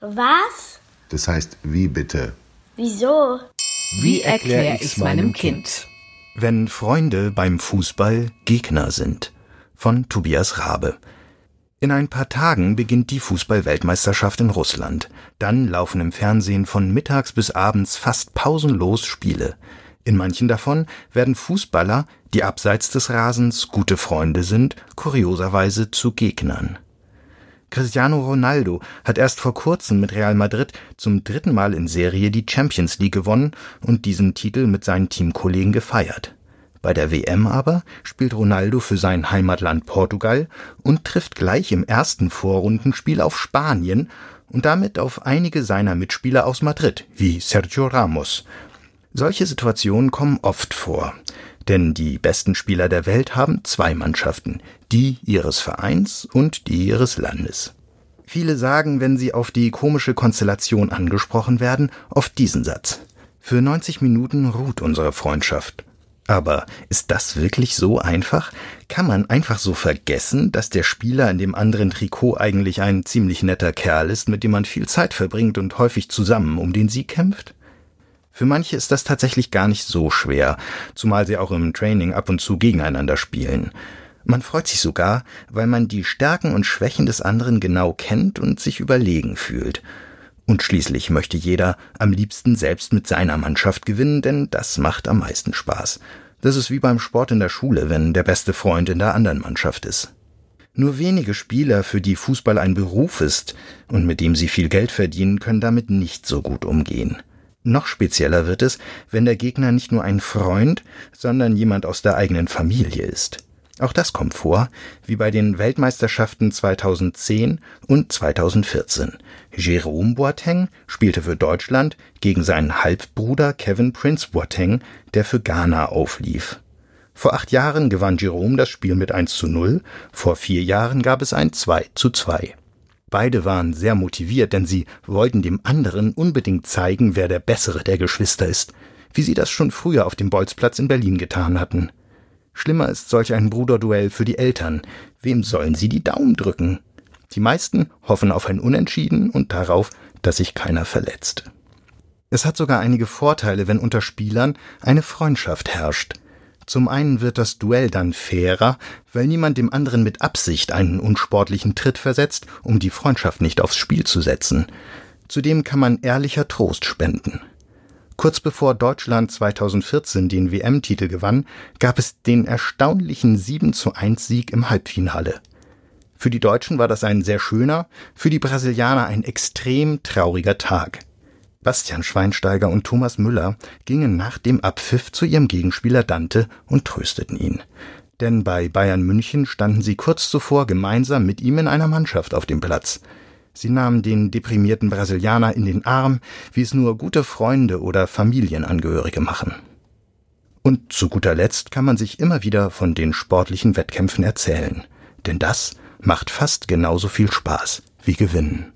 Was? Das heißt, wie bitte? Wieso? Wie erkläre ich's meinem Kind? Wenn Freunde beim Fußball Gegner sind. Von Tobias Rabe. In ein paar Tagen beginnt die Fußball-Weltmeisterschaft in Russland. Dann laufen im Fernsehen von mittags bis abends fast pausenlos Spiele. In manchen davon werden Fußballer, die abseits des Rasens gute Freunde sind, kurioserweise zu Gegnern. Cristiano Ronaldo hat erst vor kurzem mit Real Madrid zum dritten Mal in Serie die Champions League gewonnen und diesen Titel mit seinen Teamkollegen gefeiert. Bei der WM aber spielt Ronaldo für sein Heimatland Portugal und trifft gleich im ersten Vorrundenspiel auf Spanien und damit auf einige seiner Mitspieler aus Madrid, wie Sergio Ramos. Solche Situationen kommen oft vor. Denn die besten Spieler der Welt haben zwei Mannschaften, die ihres Vereins und die ihres Landes. Viele sagen, wenn sie auf die komische Konstellation angesprochen werden, oft diesen Satz. Für 90 Minuten ruht unsere Freundschaft. Aber ist das wirklich so einfach? Kann man einfach so vergessen, dass der Spieler in dem anderen Trikot eigentlich ein ziemlich netter Kerl ist, mit dem man viel Zeit verbringt und häufig zusammen um den Sieg kämpft? Für manche ist das tatsächlich gar nicht so schwer, zumal sie auch im Training ab und zu gegeneinander spielen. Man freut sich sogar, weil man die Stärken und Schwächen des anderen genau kennt und sich überlegen fühlt. Und schließlich möchte jeder am liebsten selbst mit seiner Mannschaft gewinnen, denn das macht am meisten Spaß. Das ist wie beim Sport in der Schule, wenn der beste Freund in der anderen Mannschaft ist. Nur wenige Spieler, für die Fußball ein Beruf ist und mit dem sie viel Geld verdienen, können damit nicht so gut umgehen. Noch spezieller wird es, wenn der Gegner nicht nur ein Freund, sondern jemand aus der eigenen Familie ist. Auch das kommt vor, wie bei den Weltmeisterschaften 2010 und 2014. Jerome Boateng spielte für Deutschland gegen seinen Halbbruder Kevin Prince Boateng, der für Ghana auflief. Vor acht Jahren gewann Jerome das Spiel mit 1 zu 0, vor vier Jahren gab es ein 2 zu 2. Beide waren sehr motiviert, denn sie wollten dem anderen unbedingt zeigen, wer der bessere der Geschwister ist, wie sie das schon früher auf dem Bolzplatz in Berlin getan hatten. Schlimmer ist solch ein Bruderduell für die Eltern. Wem sollen sie die Daumen drücken? Die meisten hoffen auf ein Unentschieden und darauf, dass sich keiner verletzt. Es hat sogar einige Vorteile, wenn unter Spielern eine Freundschaft herrscht. Zum einen wird das Duell dann fairer, weil niemand dem anderen mit Absicht einen unsportlichen Tritt versetzt, um die Freundschaft nicht aufs Spiel zu setzen. Zudem kann man ehrlicher Trost spenden. Kurz bevor Deutschland 2014 den WM-Titel gewann, gab es den erstaunlichen 7 zu 1 Sieg im Halbfinale. Für die Deutschen war das ein sehr schöner, für die Brasilianer ein extrem trauriger Tag. Bastian Schweinsteiger und Thomas Müller gingen nach dem Abpfiff zu ihrem Gegenspieler Dante und trösteten ihn. Denn bei Bayern München standen sie kurz zuvor gemeinsam mit ihm in einer Mannschaft auf dem Platz. Sie nahmen den deprimierten Brasilianer in den Arm, wie es nur gute Freunde oder Familienangehörige machen. Und zu guter Letzt kann man sich immer wieder von den sportlichen Wettkämpfen erzählen. Denn das macht fast genauso viel Spaß wie Gewinnen.